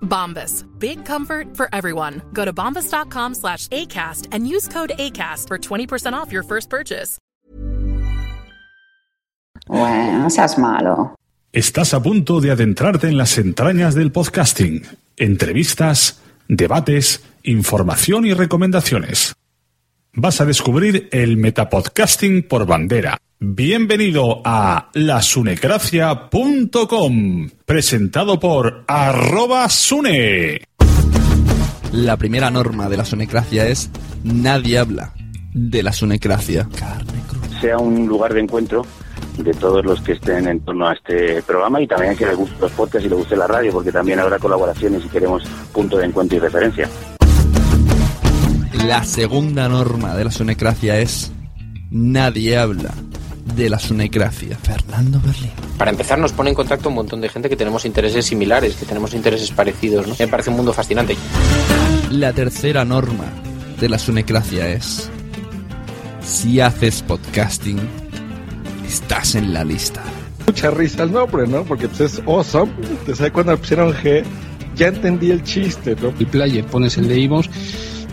Bombas. Big comfort for everyone. Go to bombas.com slash ACAST and use code ACAST for 20% off your first purchase. Bueno, no seas malo. Estás a punto de adentrarte en las entrañas del podcasting. Entrevistas, debates, información y recomendaciones. Vas a descubrir el metapodcasting por bandera. Bienvenido a lasunecracia.com, presentado por arroba sune. La primera norma de la sonecracia es nadie habla de la sonecracia. sea un lugar de encuentro de todos los que estén en torno a este programa y también que les guste los podcasts y les guste la radio, porque también habrá colaboraciones y queremos punto de encuentro y referencia. La segunda norma de la sonecracia es nadie habla de la sonecracia. Fernando Berlín. Para empezar, nos pone en contacto un montón de gente que tenemos intereses similares, que tenemos intereses parecidos. ¿no? Me parece un mundo fascinante. La tercera norma de la sonecracia es si haces podcasting, estás en la lista. mucha risa el nombre, ¿no? Porque pues, es awesome. Entonces, cuando pusieron G, ya entendí el chiste, ¿no? El player pones el de iVoox,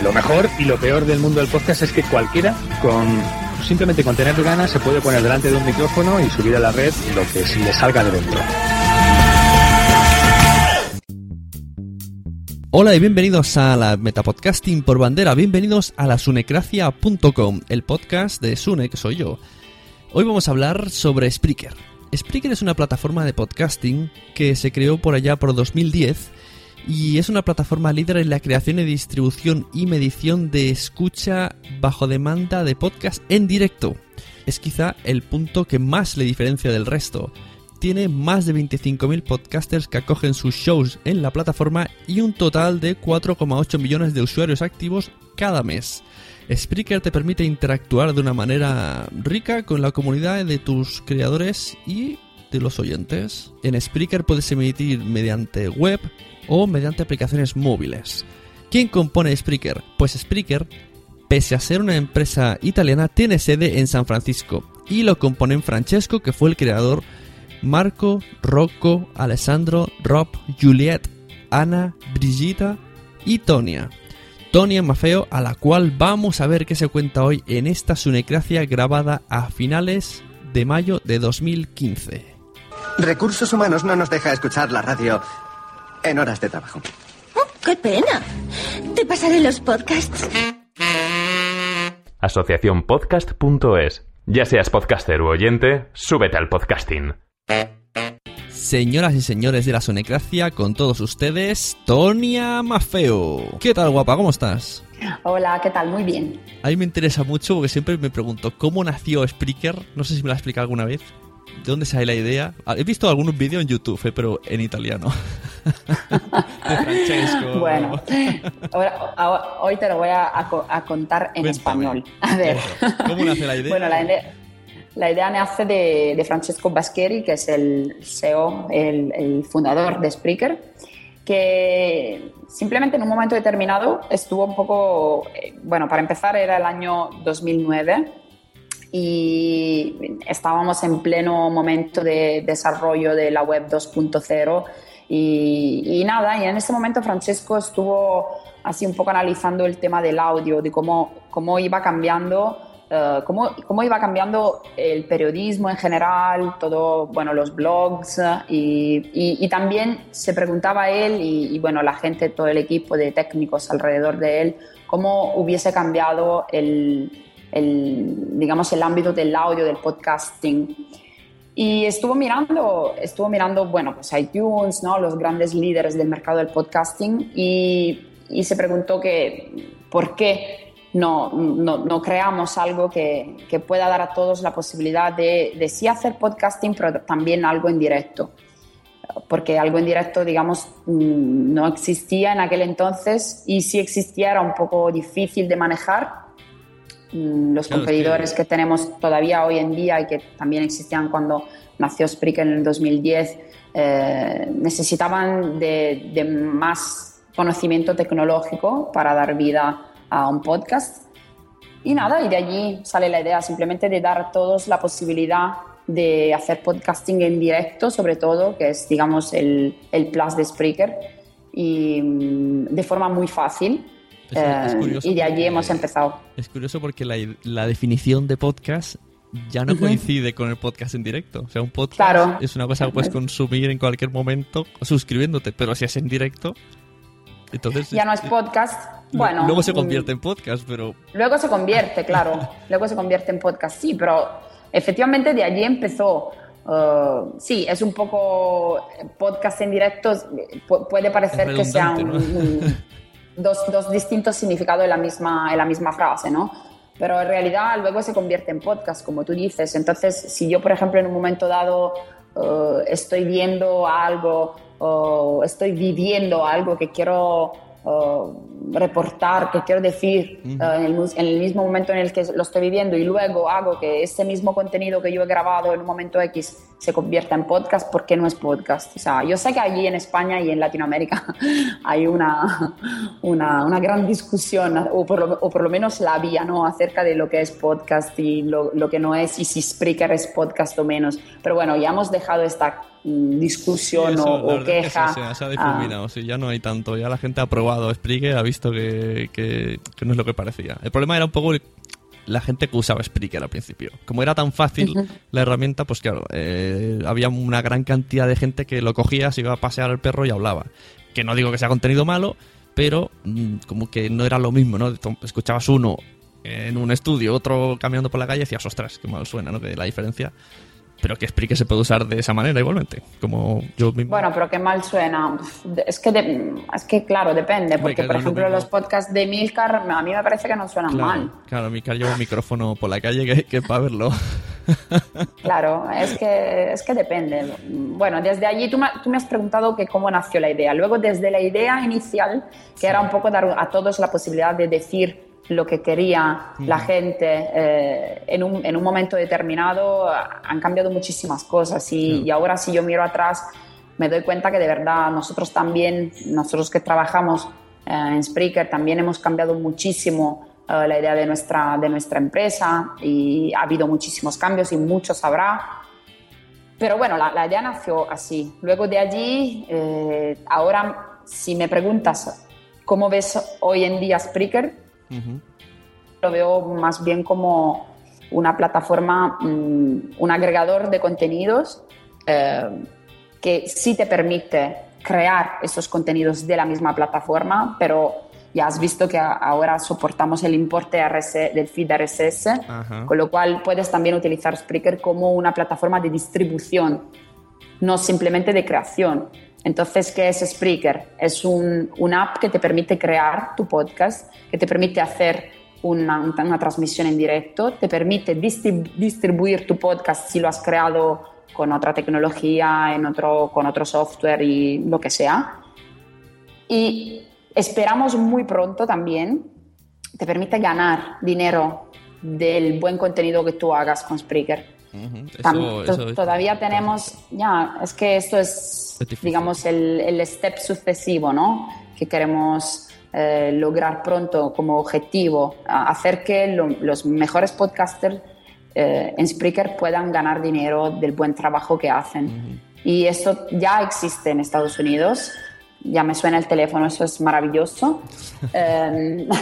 Lo mejor y lo peor del mundo del podcast es que cualquiera con simplemente con tener ganas se puede poner delante de un micrófono y subir a la red lo que le salga de dentro. Hola y bienvenidos a la Metapodcasting por bandera, bienvenidos a la sunecracia.com, el podcast de Sune, que soy yo. Hoy vamos a hablar sobre Spreaker. Spreaker es una plataforma de podcasting que se creó por allá por 2010 y es una plataforma líder en la creación y distribución y medición de escucha bajo demanda de podcast en directo. Es quizá el punto que más le diferencia del resto tiene más de 25.000 podcasters que acogen sus shows en la plataforma y un total de 4,8 millones de usuarios activos cada mes. Spreaker te permite interactuar de una manera rica con la comunidad de tus creadores y de los oyentes. En Spreaker puedes emitir mediante web o mediante aplicaciones móviles. ¿Quién compone Spreaker? Pues Spreaker, pese a ser una empresa italiana, tiene sede en San Francisco y lo componen Francesco, que fue el creador, Marco, Rocco, Alessandro, Rob, Juliet, Ana, Brigitta y Tonia. Tonia Mafeo, a la cual vamos a ver qué se cuenta hoy en esta Sunecracia grabada a finales de mayo de 2015. Recursos Humanos no nos deja escuchar la radio. En horas de trabajo. Oh, ¡Qué pena! Te pasaré los podcasts. Asociaciónpodcast.es. Ya seas podcaster u oyente, súbete al podcasting. Señoras y señores de la Sonecracia, con todos ustedes, Tonia Mafeo. ¿Qué tal, guapa? ¿Cómo estás? Hola, ¿qué tal? Muy bien. A mí me interesa mucho porque siempre me pregunto cómo nació Spreaker. No sé si me lo ha explicado alguna vez. ¿De dónde sale la idea? Ah, He visto algunos vídeos en YouTube, eh, pero en italiano. de Francesco. Bueno, ahora- ahora- hoy te lo voy a, a co- a contar en español. A ver. ¿Cómo nace la idea? Bueno, la idea, la idea nace de, de Francesco Bascheri, que es el CEO, el, el fundador de Spreaker, que simplemente en un momento determinado estuvo un poco, eh, bueno, para empezar era el año 2009 y estábamos en pleno momento de desarrollo de la web 2.0 y, y nada, y en ese momento Francesco estuvo así un poco analizando el tema del audio, de cómo, cómo iba cambiando, eh, cómo, cómo iba cambiando el periodismo en general, todo, bueno, los blogs y, y- y también se preguntaba él y, y, bueno, la gente, todo el equipo de técnicos alrededor de él, cómo hubiese cambiado el, el, digamos, el ámbito del audio, del podcasting. Y estuvo mirando, estuvo mirando, bueno, pues iTunes, ¿no? Los grandes líderes del mercado del podcasting y, y se preguntó que por qué no, no, no creamos algo que, que pueda dar a todos la posibilidad de, de sí hacer podcasting, pero también algo en directo. Porque algo en directo, digamos, mm, no existía en aquel entonces y si existía era un poco difícil de manejar los Claro, es competidores que... tenemos todavía hoy en día y que también existían cuando nació Spreaker en el 2010 eh, necesitaban de, de más conocimiento tecnológico para dar vida a un podcast. Y nada, y de allí sale la idea simplemente de dar a todos la posibilidad de hacer podcasting en directo, sobre todo, que es, digamos, el, el plus de Spreaker, y mm, de forma muy fácil. Es- es Eh, curioso y de allí porque- hemos empezado. Es curioso porque la, la definición de podcast ya no coincide con el podcast en directo. O sea, un podcast Claro. es una cosa que puedes consumir en cualquier momento suscribiéndote, pero si es en directo, entonces... Ya no es podcast. Lu- Bueno, Luego se mm, convierte en podcast, pero... Luego se convierte, claro. Luego se convierte en podcast, sí, pero efectivamente de allí empezó. uh, sí, es un poco podcast en directo, pu- puede parecer que redundante, ¿no? Dos, dos distintos significados en la, misma, en la misma frase, ¿no? Pero en realidad luego se convierte en podcast, como tú dices. Entonces, si yo, por ejemplo, en un momento dado uh, estoy viendo algo o estoy viviendo algo que quiero uh, reportar, que quiero decir uh, en, el, en el mismo momento en el que lo estoy viviendo y luego hago que ese mismo contenido que yo he grabado en un momento X se convierta en podcast, ¿por qué no es podcast? O sea, yo sé que allí en España y en Latinoamérica hay una, una, una gran discusión, o por, lo, o por lo menos la había, ¿no? Acerca de lo que es podcast y lo, lo que no es, y si Spreaker es podcast o menos. Pero bueno, ya hemos dejado esta mm, discusión Eso, o, o es que queja. sí, se, se ha ah, difuminado, sí, ya no hay tanto. Ya la gente ha probado Spreaker, ha visto que, que- que no es lo que parecía. El problema era un poco la gente que usaba Spreaker al principio. Como era tan fácil Ujú. la herramienta, pues claro, eh, había una gran cantidad de gente que lo cogía, se iba a pasear al perro y hablaba. Que no digo que sea contenido malo, pero mm, como que no era lo mismo, ¿no? Escuchabas uno en un estudio, otro caminando por la calle y decías, ostras, qué mal suena, ¿no? Que la diferencia. Pero que Spreaker se puede usar de esa manera igualmente. Como yo mismo. Bueno, pero qué mal suena. Es que, de- es que claro, depende. Porque, que por ejemplo, los podcasts de Milcar a mí me parece que no suenan Claro, mal. claro, mi car lleva un micrófono por la calle que, que para verlo. Claro, es que, es que depende. Bueno, desde allí tú me, tú me has preguntado que cómo nació la idea. Luego, desde la idea inicial, que era un poco dar a todos la posibilidad de decir lo que quería la gente eh, en, un, en un momento determinado, han cambiado muchísimas cosas y, y ahora si yo miro atrás me doy cuenta que de verdad nosotros también, nosotros que trabajamos eh, en Spreaker, también hemos cambiado muchísimo eh, la idea de nuestra, de nuestra empresa y ha habido muchísimos cambios y muchos habrá. Pero bueno, la, la idea nació así. Luego de allí, ahora si me preguntas cómo ves hoy en día Spreaker, lo veo más bien como una plataforma, mm, un agregador de contenidos eh, que sí te permite crear esos contenidos de la misma plataforma, pero ya has visto que ahora soportamos el importe del feed RSS, con lo cual puedes también utilizar Spreaker como una plataforma de distribución, no simplemente de creación. Entonces, ¿qué es Spreaker? Es un, una app que te permite crear tu podcast, que te permite hacer una, una transmisión en directo, te permite distribuir tu podcast si lo has creado con otra tecnología, en otro, con otro software y lo que sea. Y esperamos muy pronto también te permite ganar dinero del buen contenido que tú hagas con Spreaker. Todavía tenemos, ya, es que esto es, digamos, el, el, step sucesivo, ¿no? Que queremos eh, lograr pronto como objetivo, hacer que los mejores podcasters eh, en Spreaker puedan ganar dinero del buen trabajo que hacen. Y esto ya existe en Estados Unidos ya me suena el teléfono, eso es maravilloso. Em,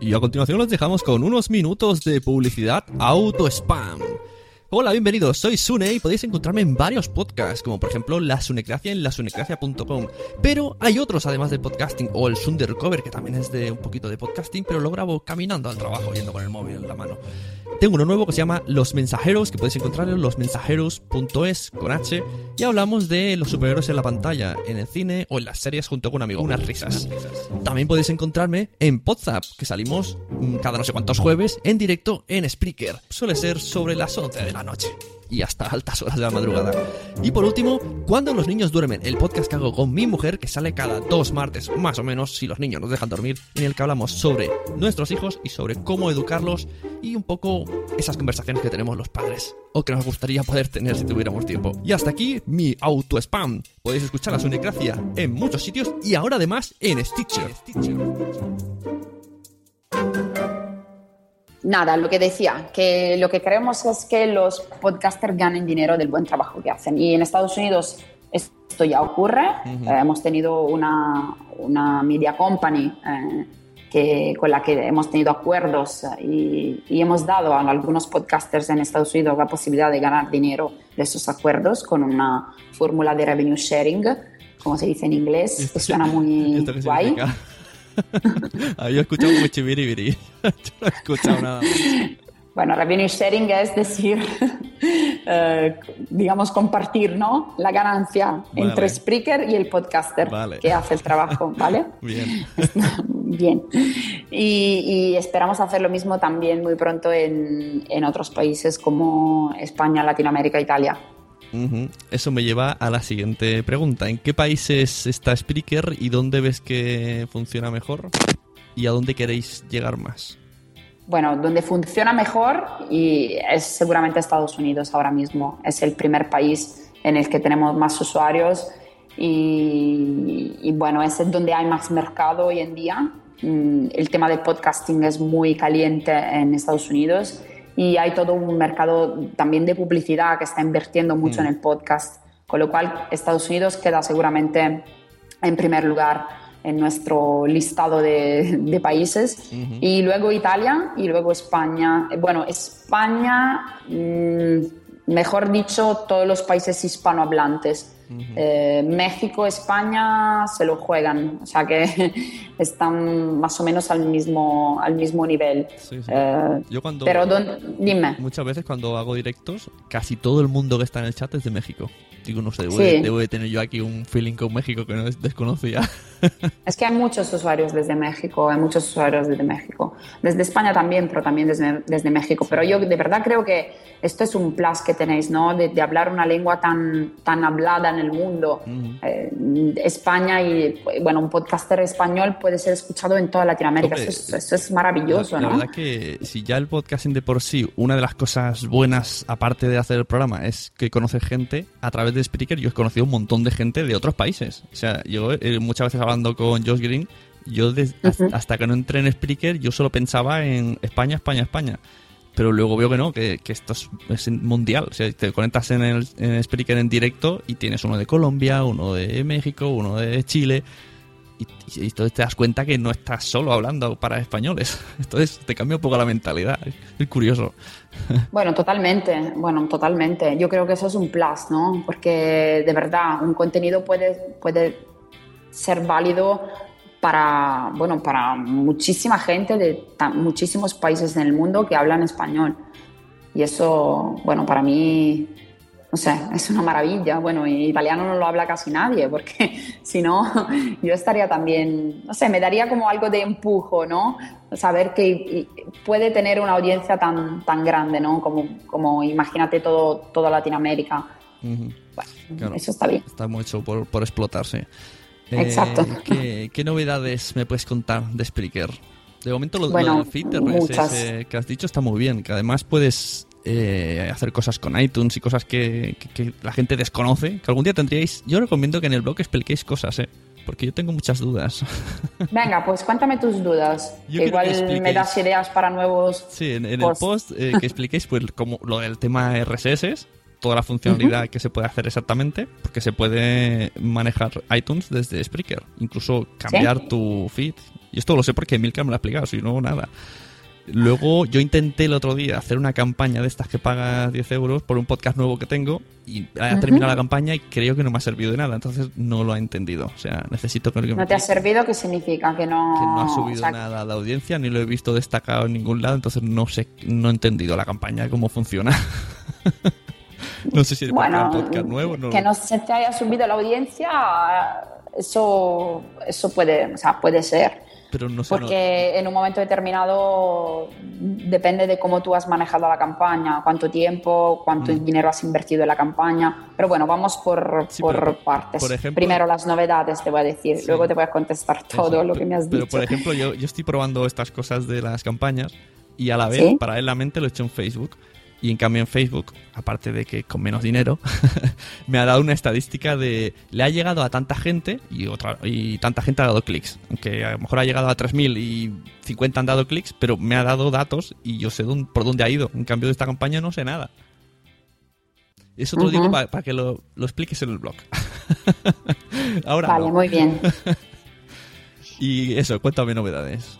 y a continuación los dejamos con unos minutos de publicidad auto spam. Hola, bienvenidos, soy Sune y podéis encontrarme en varios podcasts, como por ejemplo La Sunecracia en lasunecracia.com. Pero hay otros además de podcasting, o el Sundercover, que también es de un poquito de podcasting, pero lo grabo caminando al trabajo, yendo con el móvil en la mano. Tengo uno nuevo que se llama Los Mensajeros, que podéis encontrar en losmensajeros.es con H. Y hablamos de los superhéroes en la pantalla, en el cine o en las series junto con un amigo. Unas risas. También podéis encontrarme en WhatsApp, que salimos cada no sé cuántos jueves en directo en Spreaker. Suele ser sobre las 11 de la noche y hasta altas horas de la madrugada. Y por último, Cuando los niños duermen, el podcast que hago con mi mujer, que sale cada dos martes, más o menos, si los niños nos dejan dormir, en el que hablamos sobre nuestros hijos y sobre cómo educarlos y un poco esas conversaciones que tenemos los padres, o que nos gustaría poder tener si tuviéramos tiempo. Y hasta aquí mi auto-spam. Podéis escuchar la Sunecracia en muchos sitios y ahora además en Stitcher nada, lo que decía, que lo que queremos es que los podcasters ganen dinero del buen trabajo que hacen. Y en Estados Unidos esto ya ocurre. Eh, hemos tenido una, una media company eh, que, con la que hemos tenido acuerdos y, y, hemos dado a algunos podcasters en Estados Unidos la posibilidad de ganar dinero de esos acuerdos con una fórmula de revenue sharing, como se dice en inglés, que suena muy guay. Había escuchado mucho biribiri. Yo no he escuchado nada. Bueno, revenue sharing es decir, eh, digamos, compartir ¿no? la ganancia entre Spreaker y el podcaster que hace el trabajo, ¿vale? Bien. Bien. Y, esperamos hacer lo mismo también muy pronto en, en otros países como España, Latinoamérica, Italia. Eso me lleva a la siguiente pregunta. ¿En qué países está Spreaker y dónde ves que funciona mejor? ¿Y a dónde queréis llegar más? Bueno, donde funciona mejor y es seguramente Estados Unidos ahora mismo. Es el primer país en el que tenemos más usuarios y, y bueno, es donde hay más mercado hoy en día. Mm, el tema del podcasting es muy caliente en Estados Unidos y hay todo un mercado también de publicidad que está invirtiendo mucho en mm. el podcast, con lo cual Estados Unidos queda seguramente en primer lugar en nuestro listado de, países y luego Italia y luego España. Bueno, España, mm, mejor dicho, todos los países hispanohablantes eh, México, España se lo juegan, o sea que están más o menos al mismo, al mismo nivel. Eh, Yo cuando, pero dime. Muchas veces cuando hago directos, casi todo el mundo que está en el chat es de México. Digo, no sé, debo, de tener yo aquí un feeling con México que no desconocía. Es que hay muchos usuarios desde México, hay muchos usuarios desde México. Desde España también, pero también desde, desde México. Pero yo de verdad creo que esto es un plus que tenéis, ¿no? De, de hablar una lengua tan, tan hablada en el mundo. Eh, España y, bueno, un podcaster español puede ser escuchado en toda Latinoamérica. eso, es, maravilloso, la, ¿no? La verdad que si ya el podcasting de por sí, una de las cosas buenas, aparte de hacer el programa, es que conoce gente a través de Spreaker. Yo he conocido un montón de gente de otros países. O sea, yo eh, muchas veces hablando con Josh Green, yo hasta que no entré en Spreaker, yo solo pensaba en España, España, España pero luego veo que no, que, esto es, mundial. O sea, te conectas en el en Spreaker en directo y tienes uno de Colombia, uno de México, uno de Chile. y, y entonces te das cuenta que no estás solo hablando para españoles. Entonces te cambia un poco la mentalidad. Es curioso. Bueno, totalmente, bueno, totalmente. Yo creo que eso es un plus, ¿no? Porque de verdad, un contenido puede, puede ser válido para, bueno, para muchísima gente de muchísimos países en el mundo que hablan español. Y eso, bueno, para mí, no sé, es una maravilla. Bueno, y italiano no lo habla casi nadie, porque si no, yo estaría también, no sé, me daría como algo de empujo, ¿no? Saber que puede tener una audiencia tan, tan grande, ¿no? Como, como imagínate todo, toda Latinoamérica. Bueno, eso está bien. Está mucho por, por explotarse. Exacto. Eh, ¿qué, novedades me puedes contar de Spreaker? De momento lo, del feed RSS que has dicho está muy bien, que además puedes eh, hacer cosas con iTunes y cosas que, la gente desconoce, que algún día tendríais... Yo recomiendo que en el blog expliquéis cosas, ¿eh? Porque yo tengo muchas dudas. Venga, pues cuéntame tus dudas. igual me das ideas para nuevos. Sí, en, el post eh, que expliquéis pues como lo del tema RSS, toda la funcionalidad que se puede hacer exactamente, porque se puede manejar iTunes desde Spreaker, incluso cambiar tu feed. Y esto lo sé porque Milka me lo ha explicado, si no, nada. Luego yo intenté el otro día hacer una campaña de estas que pagas 10 euros por un podcast nuevo que tengo y ha terminado la campaña y creo que no me ha servido de nada, entonces no lo ha entendido. O sea, necesito que... ¿No te ha servido? ¿Qué significa? Que no... Que no ha subido nada de audiencia, ni lo he visto destacado en ningún lado, entonces no sé, no he entendido la campaña, cómo funciona. No sé si es bueno, un podcast nuevo. No. Que no se te haya subido la audiencia, eso, eso puede, o sea, puede ser. Pero no sé, Porque en un momento determinado depende de cómo tú has manejado la campaña, cuánto tiempo, cuánto Mm. dinero has invertido en la campaña. Pero bueno, vamos por, por pero, partes. por ejemplo- Primero las novedades te voy a decir, luego te voy a contestar todo Eso, lo que me has Pero dicho. por ejemplo, yo, yo estoy probando estas cosas de las campañas y a la vez, ¿Sí? paralelamente, lo he hecho en Facebook. Y en cambio en Facebook, aparte de que con menos dinero, me ha dado una estadística de le ha llegado a tanta gente y otra y tanta gente ha dado clics. Aunque a lo mejor ha llegado a 3.000 y 50 han dado clics, pero me ha dado datos y yo sé dónde- por dónde ha ido. En cambio de esta campaña no sé nada. Eso te lo digo Ujú. para que lo, lo expliques en el blog. Ahora Vale, no. muy bien. Y eso, cuéntame novedades.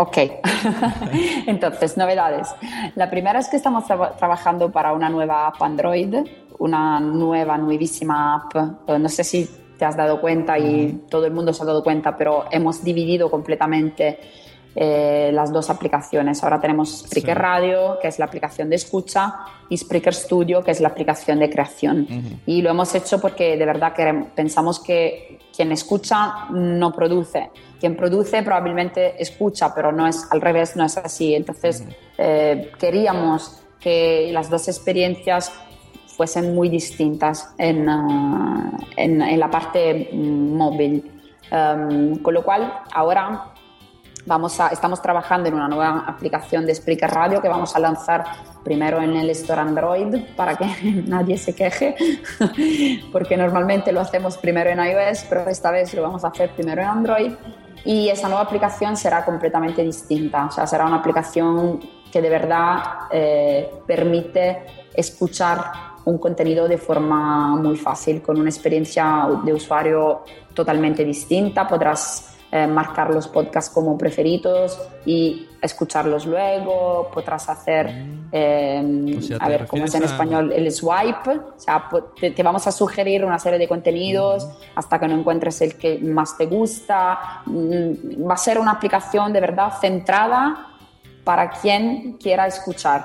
Ok, entonces, novedades. La primera es que estamos traba- trabajando para una nueva app Android, una nueva, nuevísima app. Eh, No sé si te has dado cuenta y todo el mundo se ha dado cuenta, pero hemos dividido completamente eh, las dos aplicaciones. Ahora tenemos Spreaker Sí. Radio, que es la aplicación de escucha, y Spreaker Studio, que es la aplicación de creación. Y lo hemos hecho porque de verdad queremos- pensamos que quien escucha no produce. Quien produce probablemente escucha, pero no es al revés, no es así. Entonces eh, queríamos que las dos experiencias fuesen muy distintas en, ah, en- en la parte mm, móvil. Um, con lo cual, ahora Vamos a, estamos trabajando en una nueva aplicación de Spreaker Radio que vamos a lanzar primero en el Store Android para que nadie se queje, porque normalmente lo hacemos primero en iOS, pero esta vez lo vamos a hacer primero en Android. Y esa nueva aplicación será completamente distinta, o sea, será una aplicación que de verdad eh, permite escuchar un contenido de forma muy fácil, con una experiencia de usuario totalmente distinta. Podrás eh, marcar los podcasts como preferidos y escucharlos luego. Podrás hacer, eh, O sea, a ¿te ver, ¿cómo es en a- español? El swipe. O sea, te, te vamos a sugerir una serie de contenidos hasta que no encuentres el que más te gusta. Mm, Va a ser una aplicación de verdad centrada para quien quiera escuchar.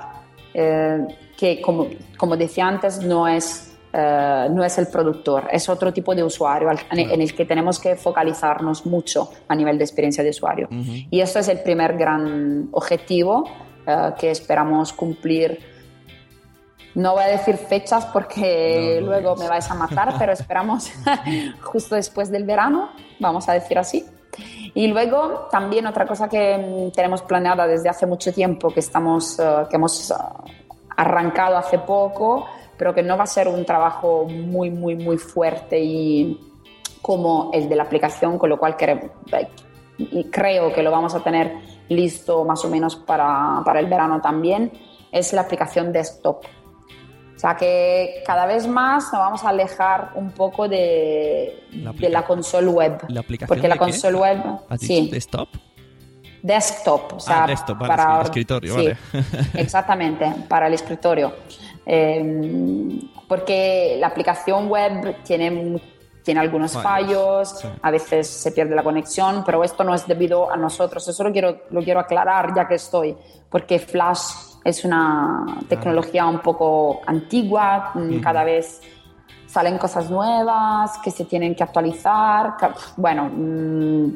Eh, que, como, como decía antes, no es eh, no es el productor, es otro tipo de usuario al- en, en el que tenemos que focalizarnos mucho a nivel de experiencia de usuario. Y eso es el primer gran objetivo eh, que esperamos cumplir. No voy a decir fechas porque luego me vais a matar, pero esperamos justo después del verano, vamos a decir así. Y luego también otra cosa que mm, tenemos planeada desde hace mucho tiempo, que, estamos, eh, que hemos arrancado hace poco, pero que no va a ser un trabajo muy, muy, muy fuerte y como el de la aplicación, con lo cual y creo que lo vamos a tener listo más o menos para, para el verano también, es la aplicación desktop. O sea que cada vez más nos vamos a alejar un poco de La de la console web. ¿La aplicación Porque la qué? console web, ¿Has dicho sí, desktop? desktop, o sea, Ah, desktop, vale, para sí, escritorio, sí, vale. exactamente, para el escritorio. Eh, porque la aplicación web tiene, tiene algunos Fallos, fallos, sí. a veces se pierde la conexión, pero esto no es debido a nosotros. Eso lo quiero, lo quiero aclarar ya que estoy, porque Flash es una tecnología un poco antigua, mm, cada vez salen cosas nuevas que se tienen que actualizar. Bueno, mm,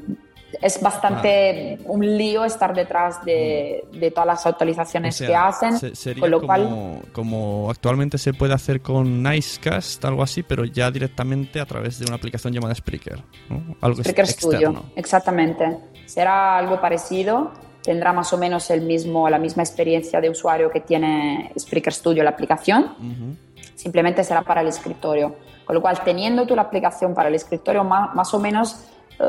es bastante un lío estar detrás de, de todas las O actualizaciones sea, que hacen, se- sería con lo como, cual como actualmente se puede hacer con Nicecast, algo así, pero ya directamente a través de una aplicación llamada Spreaker. ¿no? Algo Spreaker. Studio, exactamente. Será algo parecido, tendrá más o menos el mismo, la misma experiencia de usuario que tiene Spreaker Studio, la aplicación, simplemente será para el escritorio. Con lo cual, teniendo tú la aplicación para el escritorio, más, más o menos eh,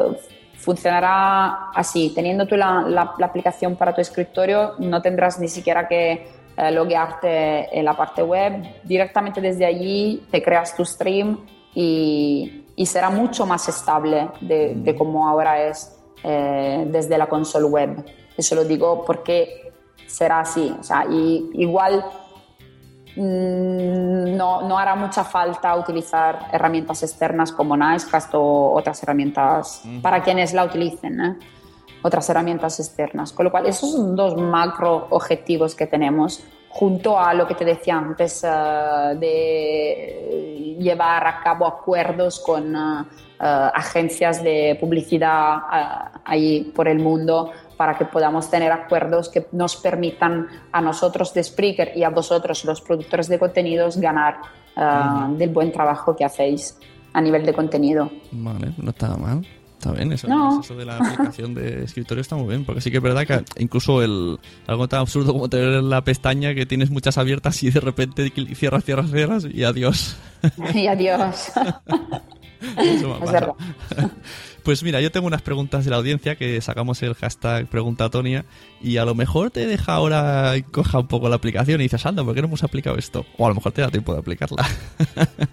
funcionará así. Teniendo tú la, la- la aplicación para tu escritorio, no tendrás ni siquiera que eh, loguearte en la parte web. Directamente desde allí te creas tu stream y, y será mucho más estable de, de como ahora es eh, desde la console web. Eso lo digo porque será así. O sea, y, igual mm, no, no hará mucha falta utilizar herramientas externas como Nicecast o otras herramientas para quienes la utilicen, ¿eh? otras herramientas externas. Con lo cual, esos son dos macro objetivos que tenemos junto a lo que te decía antes eh, de llevar a cabo acuerdos con eh, agencias de publicidad ahí por el mundo para que podamos tener acuerdos que nos permitan a nosotros de Spreaker y a vosotros, los productores de contenidos, ganar eh, del buen trabajo que hacéis a nivel de contenido. Vale, no está mal. Está bien, eso, No. eso de la aplicación de escritorio está muy bien, porque sí que es verdad que incluso el algo tan absurdo como tener la pestaña que tienes muchas abiertas y de repente cierras, cierras, cierras y adiós. y adiós. Eso me es pasa. verdad. Pues mira, yo tengo unas preguntas de la audiencia que sacamos el hashtag Pregunta a Tonia y a lo mejor te deja ahora coja un poco la aplicación y dices, anda, ¿por qué no hemos aplicado esto? O a lo mejor te da tiempo de aplicarla.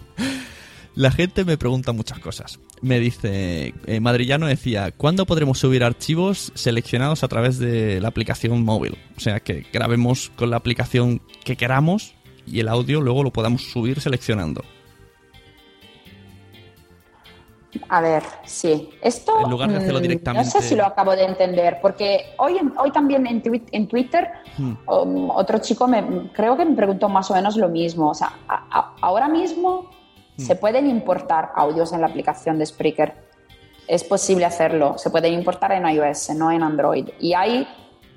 La gente me pregunta muchas cosas. Me dice, eh, Madrillano decía, ¿cuándo podremos subir archivos seleccionados a través de la aplicación móvil? O sea, que grabemos con la aplicación que queramos y el audio luego lo podamos subir seleccionando. A ver, sí. Esto. En lugar de hacerlo mm, directamente- No sé si lo acabo de entender, porque hoy, hoy también en, twi- en Twitter Hmm. um, otro chico me, creo que me preguntó más o menos lo mismo. O sea, a- a- ahora mismo Hmm. se pueden importar audios en la aplicación de Spreaker. Es posible hacerlo. Se pueden importar en iOS, no en Android. Y hay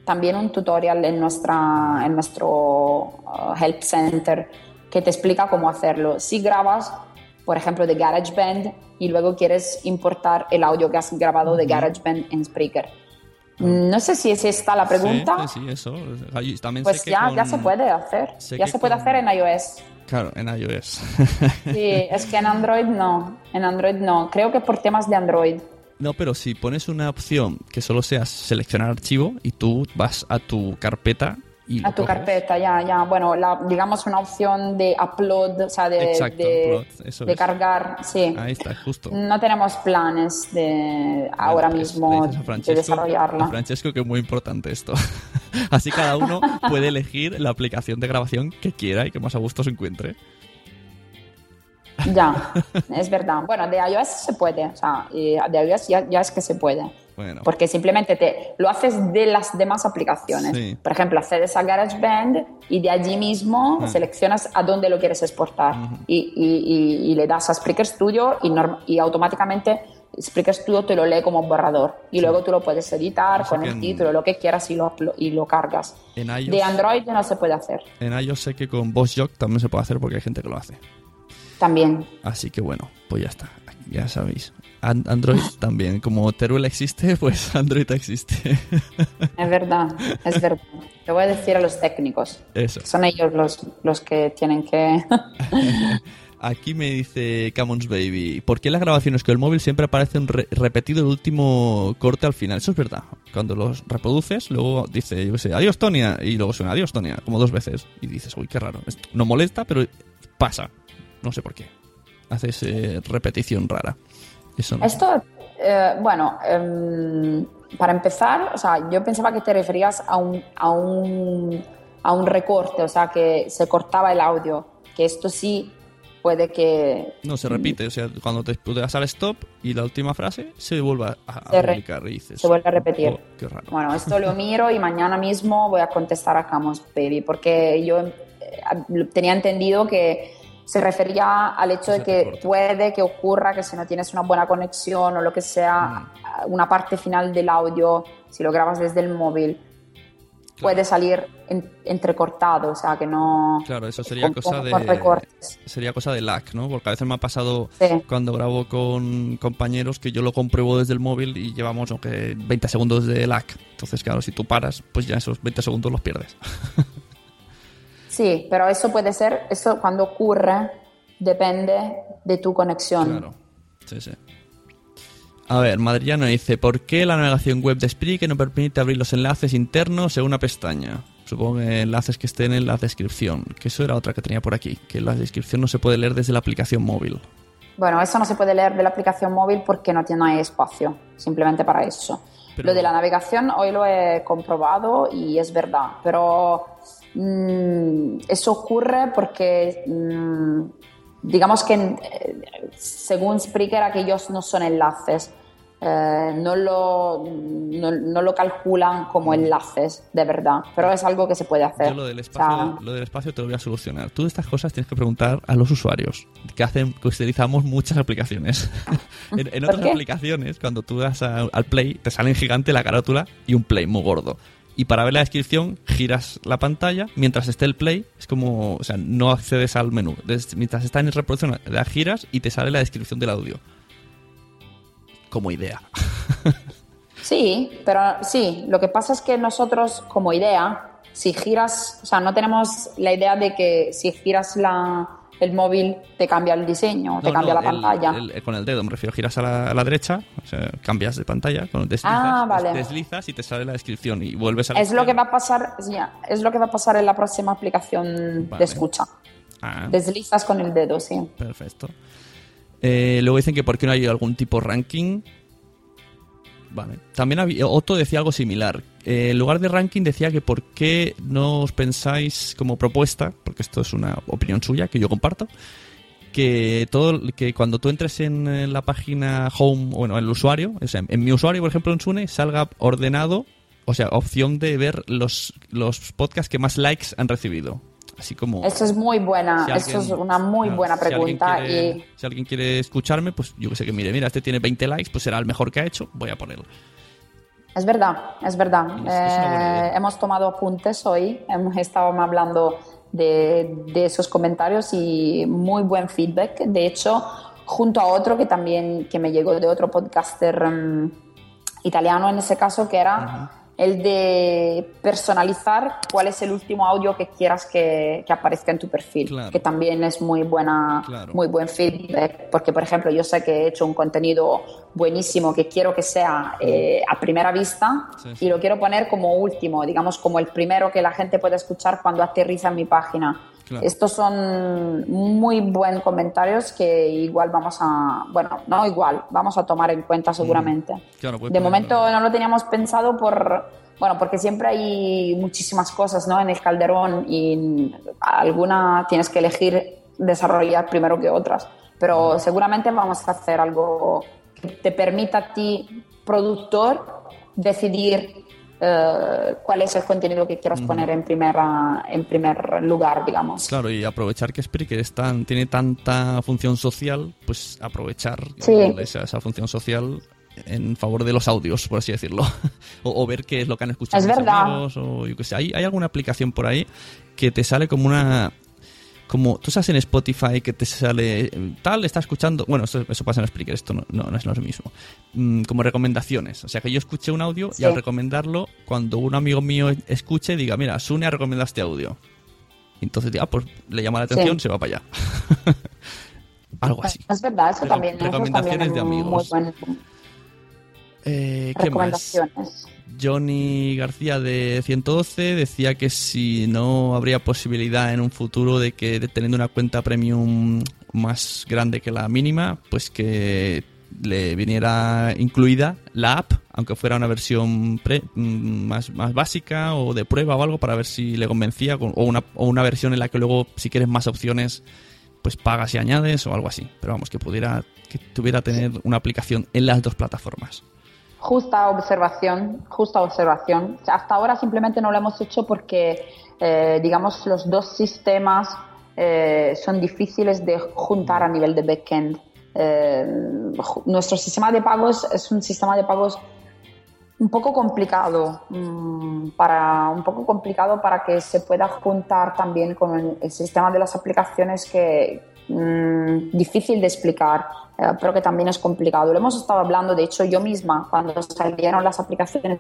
también un tutorial en, nuestra, en nuestro uh, Help Center que te explica cómo hacerlo. Si grabas, por ejemplo, de GarageBand y luego quieres importar el audio que has grabado de GarageBand en Spreaker. No sé si es esta la pregunta. Sí, sí, eso. Ahí También Pues sé que ya, con- ya se puede hacer. sé Ya se puede con- hacer en iOS. Claro, en iOS. Sí, es que en Android no. En Android no. Creo que por temas de Android. No, pero si pones una opción que solo sea seleccionar archivo y tú vas a tu carpeta y A tu coges. carpeta, ya, ya. Bueno, la, digamos una opción de upload, o sea, de, Exacto, de, upload, cargar, sí. Ahí está, justo. No tenemos planes de ahora Pues mismo de Francesco, a desarrollarla. Francesco que es muy importante esto. Así cada uno puede elegir la aplicación de grabación que quiera y que más a gusto se encuentre. Ya, es verdad. Bueno, de iOS se puede, o sea, de iOS ya, ya es que se puede. Bueno, Porque simplemente te lo haces de las demás aplicaciones. Sí. Por ejemplo, accedes a GarageBand y de allí mismo Ah. seleccionas a dónde lo quieres exportar y, y- y- y le das a Spreaker Studio y, norm- y automáticamente Spreaker Studio te lo lee como borrador y luego tú lo puedes editar sea con el en- título, lo que quieras y lo, y lo cargas. en iOS, De Android no se puede hacer en iOS sé que con VoiceJock también se puede hacer porque hay gente que lo hace. También. Así que bueno, pues ya está. Ya sabéis. An- Android también. Como Teruel existe, pues Android existe. Es verdad, es verdad. Te voy a decir a los técnicos. Eso. Son ellos los, los que tienen que... Aquí me dice Camons Baby, ¿por qué las grabaciones con el móvil siempre aparece un re- repetido el último corte al final? Eso es verdad. Cuando los reproduces, luego dice, yo qué sé, adiós Tonia, y luego suena adiós Tonia, como dos veces. Y dices, uy, qué raro. Esto no molesta, pero pasa. No sé por qué. Haces eh, repetición rara. Eso no. Esto, eh, bueno, em, para empezar, o sea, yo pensaba que te referías a un, a un, a un recorte, o sea, que se cortaba el audio, que esto sí puede que... No, se repite. O sea, cuando te, te das al stop y la última frase se vuelve a, a Se publicar y dices, se vuelve a repetir. "Oh, qué raro. Bueno, esto lo miro y mañana mismo voy a contestar a Camos Baby, porque yo eh, tenía entendido que se refería al hecho de que puede que ocurra que si no tienes una buena conexión o lo que sea, una parte final del audio, si lo grabas desde el móvil, puede salir en- entrecortado, o sea, que no... Claro, eso sería con- cosa con recortes. de sería cosa de lag, ¿no? Porque a veces me ha pasado Sí. cuando grabo con compañeros que yo lo compruebo desde el móvil y llevamos aunque 20 segundos de lag. Entonces, claro, si tú paras, pues ya esos 20 segundos los pierdes. Sí, pero eso puede ser, eso cuando ocurre depende de tu conexión. Claro. Sí, sí. A ver, Madriano dice, ¿por qué la navegación web de Spreaker no permite abrir los enlaces internos en una pestaña? Supongo que enlaces que estén en la descripción, que eso era otra que tenía por aquí, que la descripción no se puede leer desde la aplicación móvil. Bueno, eso no se puede leer de la aplicación móvil porque no tiene espacio, simplemente para eso. Lo de la navegación hoy lo he comprobado y es verdad, pero mm, eso ocurre porque mm, digamos que eh, según Spreaker aquellos no son enlaces, eh, no, lo, no, no lo calculan como enlaces de verdad, pero es algo que se puede hacer. Yo lo del, O sea, espacio, lo del espacio te lo voy a solucionar. Tú estas cosas tienes que preguntar a los usuarios, que hacen que utilizamos muchas aplicaciones. en, en ¿Por otras qué? aplicaciones, cuando tú das a- al play, te sale en gigante la carátula y un play muy gordo. Y para ver la descripción, giras la pantalla. Mientras esté el play, es como, o sea, no accedes al menú. Mientras está en reproducción, la giras y te sale la descripción del audio. Como idea. Sí, pero sí, lo que pasa es que nosotros como idea, si giras, o sea, no tenemos la idea de que si giras la, el móvil te cambia el diseño, te cambia no, la el- pantalla. el- con el dedo, me refiero, giras a la, a la derecha, o sea, cambias de pantalla, con deslizas, Ah, vale. des- deslizas y te sale la descripción y vuelves a es lo que va a pasar, es lo que va a pasar en la próxima aplicación Vale. de escucha. Ah, Deslizas con el dedo, sí. perfecto. Eh, luego dicen que por qué no hay algún tipo ranking. Vale. También había, Otto decía algo similar. Eh, en lugar de ranking decía que por qué no os pensáis como propuesta, porque esto es una opinión suya que yo comparto, que todo que cuando tú entres en, la página home, bueno, en el usuario, o sea, en mi usuario, por ejemplo, en Sune, salga ordenado, o sea, opción de ver los, los podcasts que más likes han recibido. Así como... Eso es muy buena, Si eso es una muy claro, buena si alguien pregunta quiere- y Si alguien quiere escucharme, pues yo que sé que mire, mira, este tiene 20 likes, pues será el mejor que ha hecho, voy a ponerlo. Es verdad, es verdad. Es- es Eh, hemos tomado apuntes hoy, hemos estado hablando de, de esos comentarios y muy buen feedback. De hecho, junto a otro que también que me llegó de otro podcaster mm, italiano en ese caso, que era el de personalizar cuál es el último audio que quieras que, que aparezca en tu perfil, Claro. que también es muy buena, Claro. muy buen feedback, porque por ejemplo yo sé que he hecho un contenido buenísimo que quiero que sea eh, a primera vista Sí, sí. y lo quiero poner como último, digamos como el primero que la gente puede escuchar cuando aterriza en mi página. Claro. Estos son muy buen comentarios que igual vamos a, bueno, no igual, vamos a tomar en cuenta seguramente. Claro, puedes De momento no lo teníamos pensado por, bueno, porque siempre hay muchísimas cosas, ¿no? En el calderón y alguna tienes que elegir desarrollar primero que otras. Pero seguramente vamos a hacer algo que te permita a ti, productor, decidir eh, cuál es el contenido que quieras Ujú. poner en, primera, en primer lugar, digamos. Claro, y aprovechar que Spreaker es tan- tiene tanta función social, pues aprovechar Sí. esa, esa función social en favor de los audios, por así decirlo. o, o ver qué es lo que han escuchado Es verdad. amigos, o yo qué sé. ¿Hay, hay alguna aplicación por ahí que te sale como una... Como tú sabes en Spotify que te sale tal, está escuchando. Bueno, eso, eso pasa en Spreaker, esto no, no, no es lo mismo. Mm, como recomendaciones. O sea, que yo escuché un audio Sí. y al recomendarlo, cuando un amigo mío escuche, diga, mira, Sune ha recomendado este audio. Y entonces, ah, pues le llama la atención, Sí. se va para allá. Algo así. Es verdad, eso también. eso recomendaciones también de amigos. Muy buen, Eh, ¿Qué más? Johnny García de 112 decía que si no habría posibilidad en un futuro de que teniendo una cuenta premium más grande que la mínima, pues que le viniera incluida la app, aunque fuera una versión pre- mm, más, más básica o de prueba o algo para ver si le convencía, con- o una, o una versión en la que luego si quieres más opciones pues pagas y añades o algo así. Pero vamos, que pudiera que tuviera tener una aplicación en las dos plataformas. Justa observación, justa observación. Hasta ahora simplemente no lo hemos hecho porque, eh, digamos, los dos sistemas eh, son difíciles de juntar a nivel de backend. Eh, nuestro sistema de pagos es un sistema de pagos un poco complicado mm, para un poco complicado para que se pueda juntar también con el sistema de las aplicaciones que mm, difícil de explicar eh, pero que también es complicado lo hemos estado hablando de hecho yo misma cuando salieron las aplicaciones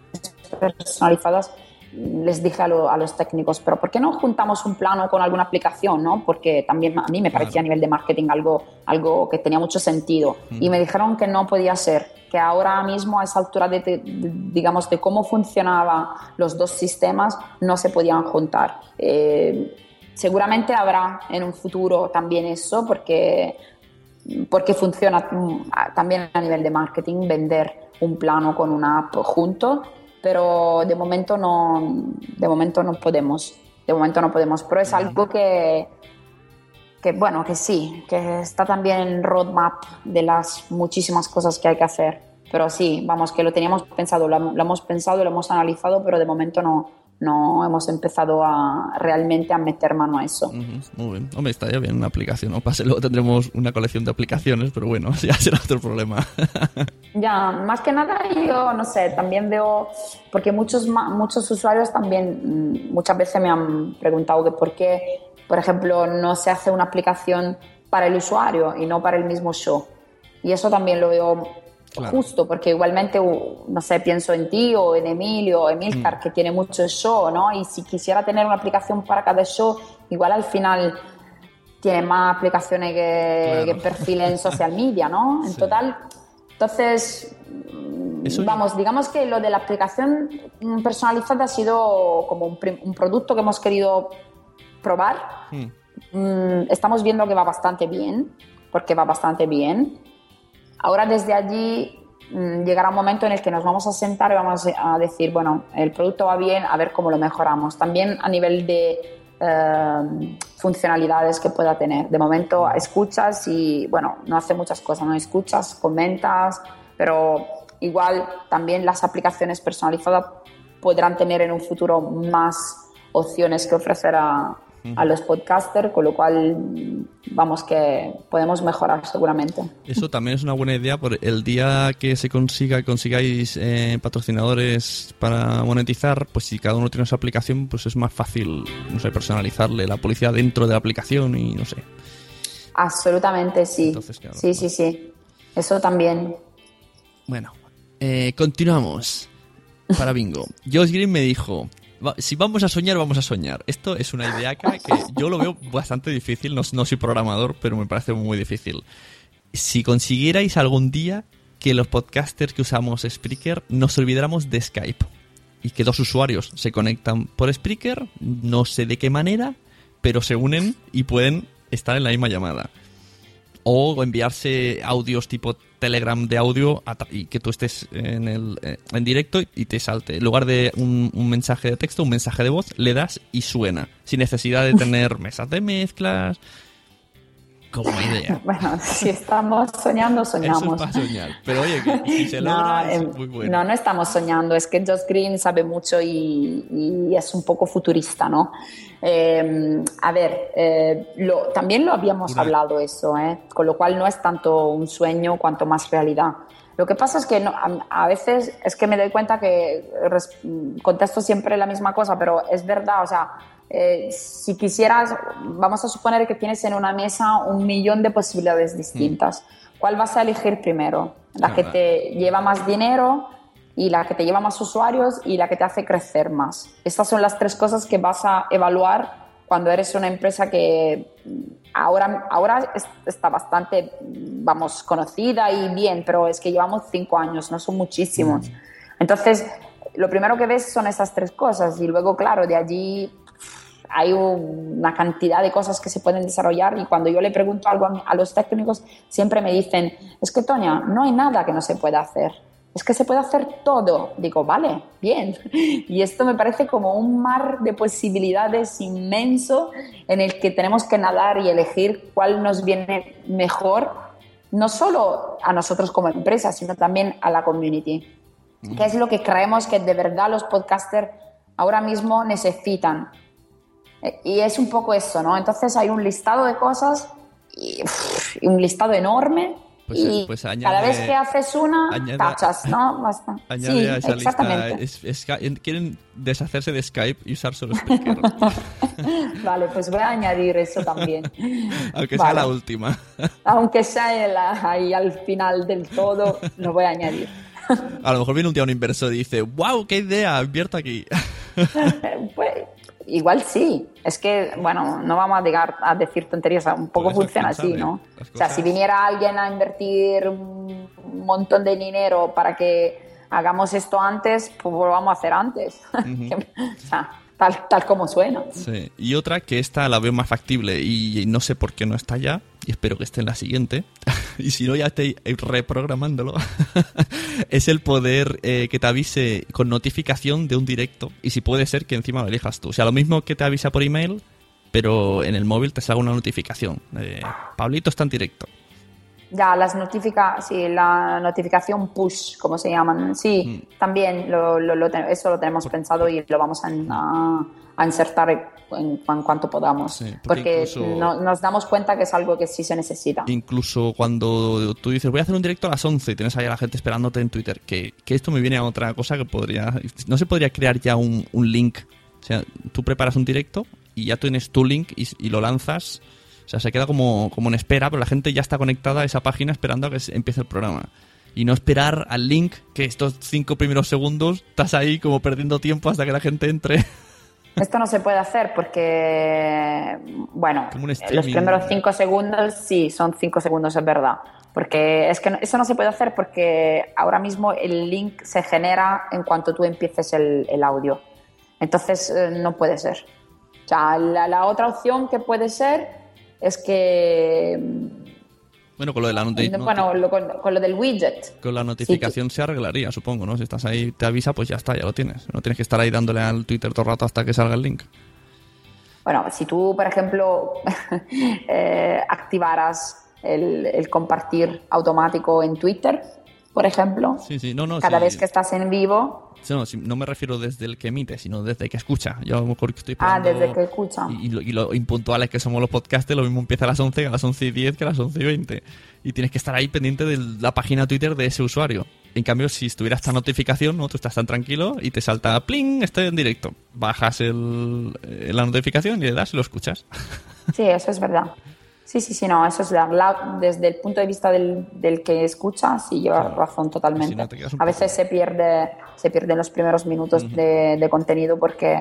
personalizadas les dije a, lo- a los técnicos, pero ¿por qué no juntamos un plano con alguna aplicación? ¿no? Porque también a mí me parecía a nivel de marketing algo, algo que tenía mucho sentido. Y me dijeron que no podía ser, que ahora mismo a esa altura de, de- de- digamos, de cómo funcionaban los dos sistemas no se podían juntar. Eh, seguramente habrá en un futuro también eso, porque porque funciona mm, también a nivel de marketing vender un plano con una app junto, pero de momento no, de momento no podemos, de momento no podemos, pero es algo que, que bueno, que sí, que está también en el roadmap de las muchísimas cosas que hay que hacer, pero sí, vamos, que lo teníamos pensado, lo, lo hemos pensado, lo hemos analizado, pero de momento no, no hemos empezado a realmente a meter mano a eso. Ujú, Muy bien. Hombre, estaría bien una aplicación. No pase, luego tendremos una colección de aplicaciones, pero bueno, ya será otro problema. Ya, más que nada yo, no sé, también veo, porque muchos, muchos usuarios también mm, muchas veces me han preguntado que por qué, por ejemplo, no se hace una aplicación para el usuario y no para el mismo show. Y eso también lo veo Claro. justo, porque igualmente, no sé, pienso en ti o en Emilio o Emilcar, Mm. que tiene muchos show, ¿no? Y si quisiera tener una aplicación para cada show, igual al final tiene más aplicaciones que, Claro. que perfil en social media, ¿no? En total, entonces, mm, vamos, digamos que lo de la aplicación mm, personalizada ha sido como un, un producto que hemos querido probar. Mm, estamos viendo que va bastante bien, porque va bastante bien. Ahora desde allí mm, llegará un momento en el que nos vamos a sentar y vamos a decir, bueno, el producto va bien, a ver cómo lo mejoramos. También a nivel de eh, funcionalidades que pueda tener. De momento escuchas y, bueno, no hace muchas cosas, no escuchas, comentas, pero igual también las aplicaciones personalizadas podrán tener en un futuro más opciones que ofrecer a, a los podcasters, con lo cual vamos que podemos mejorar seguramente. Eso también es una buena idea por el día que se consiga, consigáis eh, patrocinadores para monetizar, pues si cada uno tiene su aplicación, pues es más fácil, no sé, personalizarle la publicidad dentro de la aplicación y no sé. Absolutamente sí. Entonces, claro, sí, sí, sí. Eso también. Bueno, eh, continuamos. Para bingo. Josh Green me dijo, "Va- si vamos a soñar, vamos a soñar. Esto es una idea que yo lo veo bastante difícil, no, no soy programador, pero me parece muy difícil. Si consiguierais algún día que los podcasters que usamos Spreaker nos olvidáramos de Skype y que dos usuarios se conectan por Spreaker, no sé de qué manera, pero se unen y pueden estar en la misma llamada o enviarse audios tipo Telegram de audio y que tú estés en, el, eh, en directo y te salte. En lugar de un, un mensaje de texto, un mensaje de voz, le das y suena. Sin necesidad de tener mesas de mezclas. Como idea. Bueno, si estamos soñando, Eso es soñamos. para soñar. Pero oye, que si se No, es em, muy bueno. No, no estamos soñando, es que Josh Green sabe mucho y, y es un poco futurista, ¿no? Eh, a ver, eh, lo- también lo habíamos Una- hablado eso, ¿eh? con lo cual no es tanto un sueño cuanto más realidad. Lo que pasa es que no- a, a veces es que me doy cuenta que res- contesto siempre la misma cosa, pero es verdad, o sea, eh, si quisieras, vamos a suponer que tienes en una mesa un millón de posibilidades distintas. ¿Cuál vas a elegir primero? La que Claro. te lleva más dinero y la que te lleva más usuarios y la que te hace crecer más. Estas son las tres cosas que vas a evaluar cuando eres una empresa que ahora, ahora es- está bastante, vamos, conocida y bien, pero es que llevamos cinco años, no son muchísimos. Entonces, lo primero que ves son esas tres cosas y luego, claro, de allí hay una cantidad de cosas que se pueden desarrollar y cuando yo le pregunto algo a, mi- a los técnicos, siempre me dicen, es que Toña, no hay nada que no se pueda hacer. Es que se puede hacer todo. Digo, vale, bien. Y esto me parece como un mar de posibilidades inmenso en el que tenemos que nadar y elegir cuál nos viene mejor, no solo a nosotros como empresa, sino también a la community. ¿Qué es lo que creemos que de verdad los podcasters ahora mismo necesitan? Y es un poco eso, ¿no? Entonces hay un listado de cosas, y, uf, y un listado enorme, Pues, y pues cada añade- vez que haces una, añade- tachas, ¿no? Basta. Añade sí, a esa exactamente. lista. es- es- quieren deshacerse de Skype y usar solo Spreaker. Vale, pues voy a añadir eso también. aunque sea Vale. la última. Aunque sea la- ahí al final del todo, lo voy a añadir. A lo mejor viene un día un inversor y dice, wow, qué idea, invierto aquí. Pues, igual sí. Es que, bueno, no vamos a, llegar a decir tonterías, un poco funciona así. ¿no? O sea, si viniera alguien a invertir un un montón de dinero para que hagamos esto antes, pues lo vamos a hacer antes. o sea, tal, tal como suena. Y otra que esta la veo más factible y no sé por qué no está ya, y espero que esté en la siguiente, y si no ya estoy reprogramándolo, es el poder eh, que te avise con notificación de un directo, y si puede ser que encima lo elijas tú. O sea, lo mismo que te avisa por email, pero en el móvil te salga una notificación. Pablito está en directo. Ya, las notifica, sí, la notificación push, como se llaman. Sí, Mm. también lo, lo- lo eso lo tenemos pensado y lo vamos a, a- a insertar en, en cuanto podamos. porque porque incluso- no- nos damos cuenta que es algo que sí se necesita. Incluso cuando tú dices, voy a hacer un directo a las 11 y tienes ahí a la gente esperándote en Twitter, que, que esto me viene a otra cosa que podría... ¿No se podría crear ya un, un link? O sea, tú preparas un directo y ya tienes tu link y, y lo lanzas. O sea, se queda como, como en espera, pero la gente ya está conectada a esa página esperando a que empiece el programa. Y no esperar al link, que estos cinco primeros segundos estás ahí como perdiendo tiempo hasta que la gente entre. Esto no se puede hacer porque, bueno, los primeros cinco segundos sí, son cinco segundos, es verdad. Porque es que no- eso no se puede hacer porque ahora mismo el link se genera en cuanto tú empieces el, el audio. Entonces eh, no puede ser. O sea, la, la otra opción que puede ser es que, Bueno, con lo de la, bueno, lo- con, con lo del widget. con la notificación se arreglaría, supongo, ¿no? Si estás ahí, te avisa, pues ya está, ya lo tienes. No tienes que estar ahí dándole al Twitter todo el rato hasta que salga el link. Bueno, si tú, por ejemplo, eh, activaras el, el compartir automático en Twitter, por ejemplo, Sí, sí, no, no. cada sí. vez que estás en vivo, no, no me refiero desde el que emite, sino desde el que escucha. Yo a lo mejor estoy ah, desde que escucha. Y, y lo, y lo impuntuales que somos los podcasters, lo mismo empieza a las 11 que a las 11 y 10 que a las 11 y 20. Y tienes que estar ahí pendiente de la página Twitter de ese usuario. En cambio, si estuviera esta notificación, ¿no? tú estás tan tranquilo y te salta pling, estoy en directo. Bajas el, eh, la notificación y le das y lo escuchas. Sí, eso es verdad. Sí, sí, sí, no, eso es verdad. Desde el punto de vista del, del que escucha, sí, llevas razón totalmente. Si no, a veces se pierde, se pierden los primeros minutos de, de contenido porque,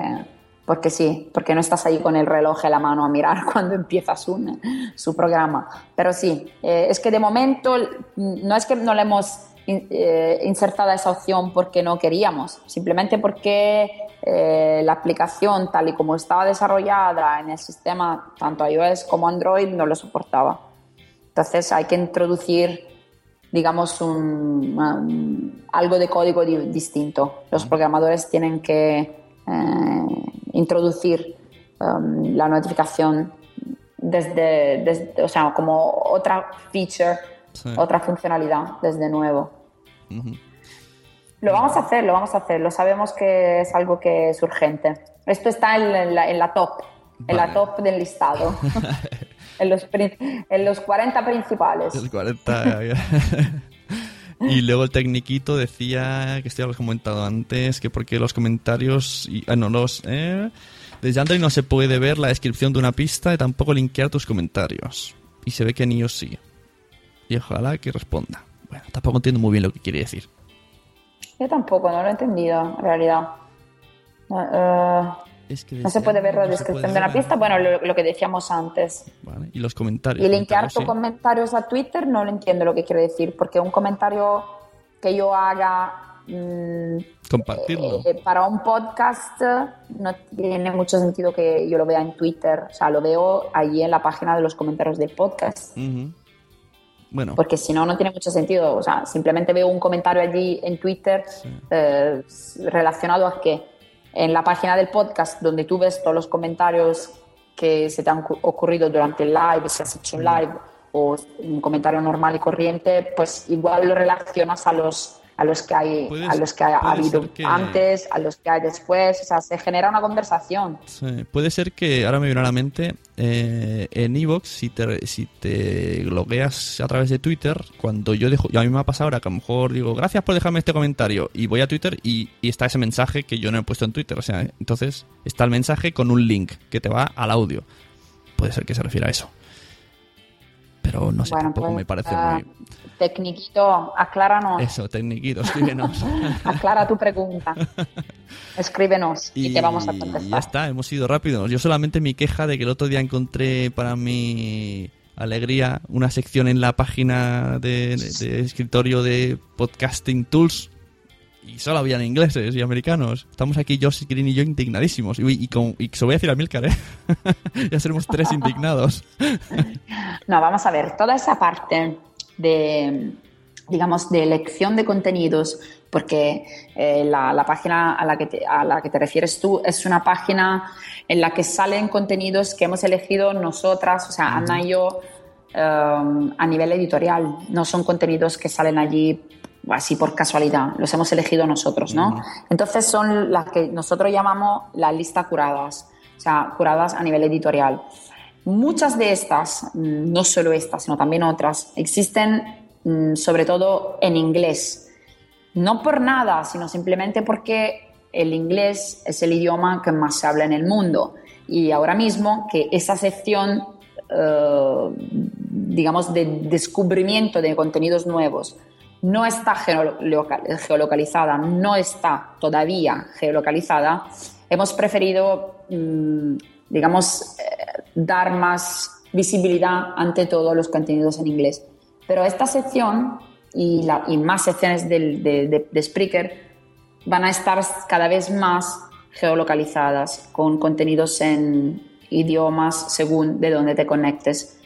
porque sí, porque no estás ahí con el reloj en la mano a mirar cuando empieza su, su programa. Pero sí, eh, es que de momento no es que no le hemos in- eh, insertado esa opción porque no queríamos, simplemente porque eh, la aplicación tal y como estaba desarrollada en el sistema, tanto iOS como Android, no lo soportaba. Entonces hay que introducir, digamos, un- un- algo de código di- distinto. Los programadores tienen que eh, introducir um, la notificación desde, desde- o sea, como otra feature, Sí. otra funcionalidad desde nuevo. Lo vamos a hacer, lo vamos a hacer. Lo sabemos que es algo que es urgente. Esto está en la, en la- top, en la top del listado. en, los, en los 40 principales. El 40. y luego el tecniquito decía, que esto ya lo he comentado antes, que porque los comentarios... Y, ah, no, los... eh, desde Android no se puede ver la descripción de una pista y tampoco linkear tus comentarios. Y se ve que en iOS sí. Y ojalá que responda. Bueno, tampoco entiendo muy bien lo que quiere decir. Yo tampoco, no lo he entendido, en realidad. No, eh, Es que No se puede ver la no descripción de la pista, bueno, lo, lo que decíamos antes. Vale, Y los comentarios. Y linkear tus sí. comentarios a Twitter no lo entiendo lo que quiere decir, porque un comentario que yo haga mm, Compartirlo. eh, para un podcast eh, no tiene mucho sentido que yo lo vea en Twitter, o sea, lo veo allí en la página de los comentarios del podcast. Ujú. Bueno, Porque si no, no tiene mucho sentido. O sea, simplemente veo un comentario allí en Twitter eh, relacionado a que en la página del podcast, donde tú ves todos los comentarios que se te han cu- ocurrido durante el live, si has hecho un live o un comentario normal y corriente, pues igual lo relacionas a los a los que hay a los que ha habido que- antes, a los que hay después, o sea, se genera una conversación. sí, puede ser que ahora me viene a la mente eh, en Evox, si te, si te logueas a través de Twitter, cuando yo dejo, y a mí me ha pasado ahora que a lo mejor digo, gracias por dejarme este comentario, y voy a Twitter y, y está ese mensaje que yo no he puesto en Twitter, o sea, entonces está el mensaje con un link que te va al audio. Puede ser que se refiera a eso. Pero no sé, Bueno, tampoco pues, me parece ah, muy... Tecniquito, acláranos, Eso, tecniquito, escríbenos. aclara tu pregunta. Escríbenos y, te vamos a Y contestar. ya está, hemos ido rápidos. Yo solamente mi queja de que el otro día encontré para mi alegría una sección en la página de, de- de escritorio de Podcasting Tools y solo habían ingleses y americanos. Estamos aquí Josh Green y yo indignadísimos. Y, y, con- y se lo voy a decir a Milcar, ¿eh? ya seremos tres indignados. No, vamos a ver, toda esa parte de, digamos, de elección de contenidos, porque eh, la, la página a la, que te, a la que te refieres tú es una página en la que salen contenidos que hemos elegido nosotras, o sea, Ana y yo, eh, a nivel editorial. No son contenidos que salen allí así por casualidad, los hemos elegido nosotros, ¿no? Entonces son las que nosotros llamamos la lista curadas, o sea, curadas a nivel editorial. Muchas de estas, mm, no solo estas, sino también otras, existen mm, sobre todo en inglés. No por nada, sino simplemente porque el inglés es el idioma que más se habla en el mundo. Y ahora mismo que esa sección, eh, digamos, de descubrimiento de contenidos nuevos no está geoloca- geolocalizada, no está todavía geolocalizada, hemos preferido, mm, digamos, eh, dar más visibilidad ante todo los contenidos en inglés. Pero esta sección y, más secciones de, de- de Spreaker van a estar cada vez más geolocalizadas con contenidos en idiomas según de dónde te conectes.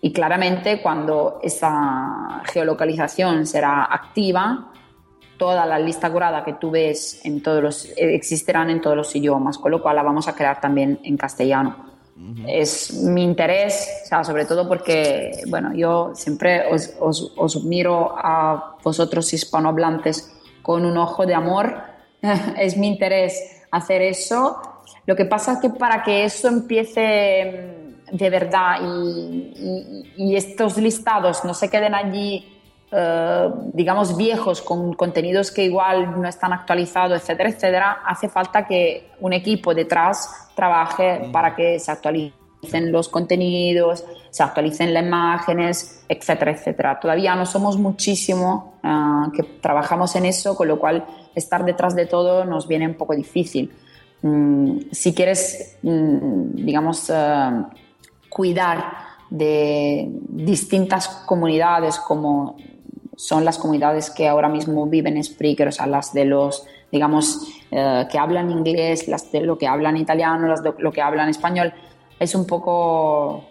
Y claramente cuando esa geolocalización será activa, toda la lista curada que tú ves en todos los, eh, existirán en todos los idiomas, con lo cual la vamos a crear también en castellano. Es mi interés, o sea, sobre todo porque, bueno, yo siempre os, os- os miro a vosotros hispanohablantes con un ojo de amor. es mi interés hacer eso. Lo que pasa es que para que eso empiece de verdad y, y- y estos listados no se queden allí, eh, digamos, viejos con contenidos que igual no están actualizados, etcétera, etcétera, hace falta que un equipo detrás trabaje para que se actualicen los contenidos, se actualicen las imágenes, etcétera, etcétera. Todavía no somos muchísimo ah, que trabajamos en eso, con lo cual estar detrás de todo nos viene un poco difícil. Mm, si quieres, mm, digamos, eh, cuidar de distintas comunidades como son las comunidades que ahora mismo viven en Spreaker, o sea, las de los, digamos, eh, que hablan inglés, las de lo que hablan italiano, las de lo que hablan español, es un poco,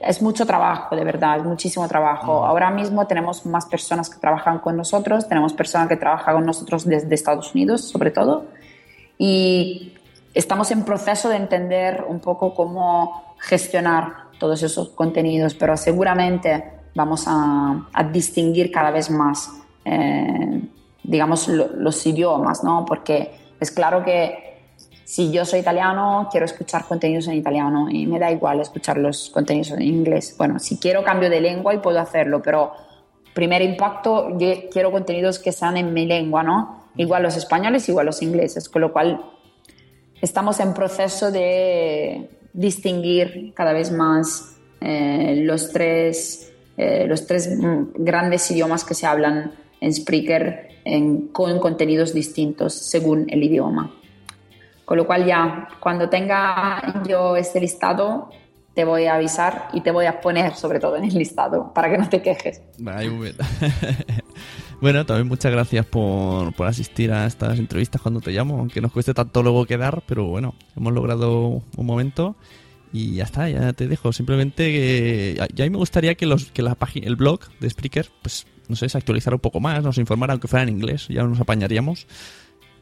es mucho trabajo, de verdad, es muchísimo trabajo. Ahora mismo tenemos más personas que trabajan con nosotros, tenemos personas que trabajan con nosotros desde Estados Unidos, sobre todo, y estamos en proceso de entender un poco cómo gestionar todos esos contenidos, pero seguramente vamos a, a distinguir cada vez más, eh, digamos, lo- los idiomas, ¿no? Porque es claro que si yo soy italiano, quiero escuchar contenidos en italiano y me da igual escuchar los contenidos en inglés. Bueno, si quiero cambio de lengua y puedo hacerlo, pero primer impacto, yo quiero contenidos que sean en mi lengua, ¿no? Igual los españoles, igual los ingleses, con lo cual estamos en proceso de distinguir cada vez más eh, los tres, eh, los tres mm, grandes idiomas que se hablan en Spreaker en- con contenidos distintos según el idioma. Con lo cual ya, cuando tenga yo este listado, te voy a avisar y te voy a poner sobre todo en el listado para que no te quejes. bueno, también muchas gracias por, por asistir a estas entrevistas cuando te llamo, aunque nos cueste tanto luego quedar, pero bueno, hemos logrado un momento y ya está, ya te dejo. Simplemente que ya a mí me gustaría que los que la página, el blog de Spreaker, pues no sé, se actualizara un poco más, nos informara aunque fuera en inglés, ya nos apañaríamos.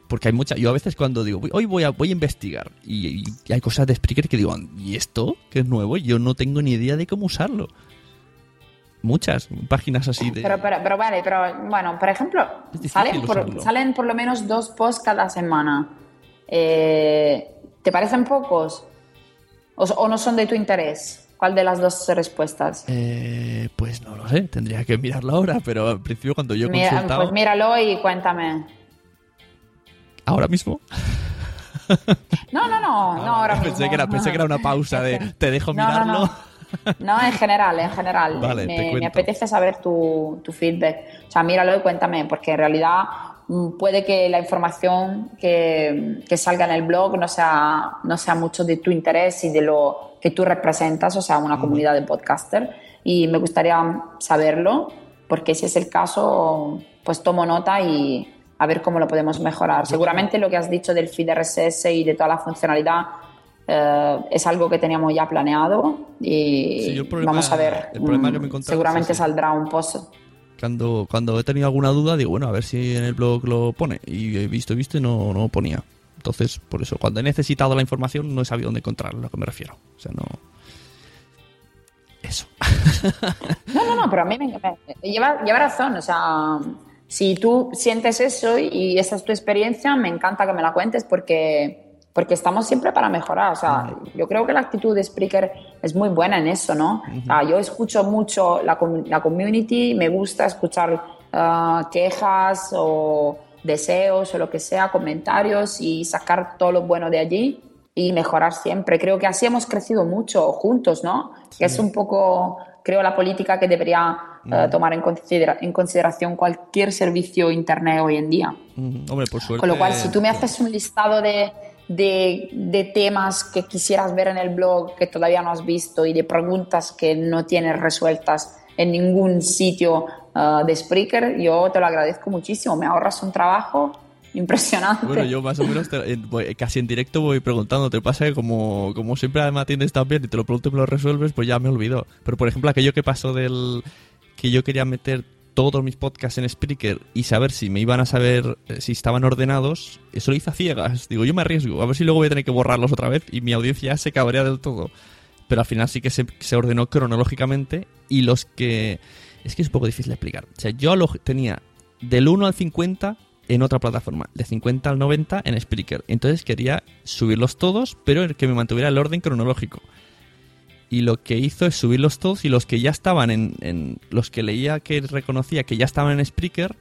Porque hay mucha, yo a veces cuando digo, hoy voy a, voy a investigar y, y hay cosas de Spreaker que digo, ¿y esto? Que es nuevo, yo no tengo ni idea de cómo usarlo. Muchas páginas así de... Pero, pero, pero vale, pero bueno, por ejemplo, salen por, salen por lo menos dos posts cada semana. Eh, ¿Te parecen pocos? O, ¿O no son de tu interés? ¿Cuál de las dos respuestas? Eh, pues no lo sé, tendría que mirarlo ahora, pero al principio cuando yo Mira, consultado... Pues míralo y cuéntame. ¿Ahora mismo? No, no, no, no ahora pensé mismo. Que era, pensé que era una pausa de te dejo no, mirarlo. no. No, en general, en general. Vale, me, me apetece saber tu, tu feedback. O sea, míralo y cuéntame, porque en realidad mm, puede que la información que, que salga en el blog no sea, no sea mucho de tu interés y de lo que tú representas, o sea, una comunidad de podcaster. Y me gustaría saberlo, porque si es el caso, pues tomo nota y a ver cómo lo podemos mejorar. Seguramente lo que has dicho del feed RSS y de toda la funcionalidad eh, es algo que teníamos ya planeado y Sí, problema- vamos a ver. el problema que me mm, seguramente saldrá un post. Cuando, cuando he tenido alguna duda, digo, bueno, a ver si en el blog lo pone. Y he visto, visto y no, no lo ponía. Entonces, por eso, cuando he necesitado la información, no he sabido dónde encontrarla, a lo que me refiero. O sea, no. No, no, no, pero a mí me, me- lleva, lleva razón. O sea, si tú sientes eso y esa es tu experiencia, me encanta que me la cuentes porque, porque estamos siempre para mejorar. O sea, yo creo que la actitud de Spreaker es muy buena en eso, ¿no? O sea, yo escucho mucho la, la community, me gusta escuchar ah, quejas o deseos o lo que sea, comentarios y sacar todo lo bueno de allí y mejorar siempre. Creo que así hemos crecido mucho juntos, ¿no? Que es un poco, creo, la política que debería eh, tomar en, considera- en consideración cualquier servicio internet hoy en día. Mm, Hombre, por suerte. Con lo cual, si tú me haces un listado de, de, de temas que quisieras ver en el blog que todavía no has visto y de preguntas que no tienes resueltas en ningún sitio eh, de Spreaker, yo te lo agradezco muchísimo. Me ahorras un trabajo impresionante. Bueno, yo más o menos te- en- voy- casi en directo voy preguntando. Te pasa que como, como siempre me atiendes tan bien y te lo pregunto y me lo resuelves, pues ya me olvido. Pero por ejemplo, aquello que pasó del que yo quería meter todos mis podcasts en Spreaker y saber si me iban a saber eh, si estaban ordenados, eso lo hice a ciegas. Digo, yo me arriesgo, a ver si luego voy a tener que borrarlos otra vez y mi audiencia se cabrea del todo. Pero al final sí que se, se ordenó cronológicamente y los que... Es que es un poco difícil de explicar. O sea, yo lo tenía del 1 al 50 en otra plataforma, de 50 al 90 en Spreaker. Entonces quería subirlos todos, pero el que me mantuviera el orden cronológico. Y lo que hizo es subirlos todos y los que ya estaban en, en- los que leía que reconocía que ya estaban en Spreaker,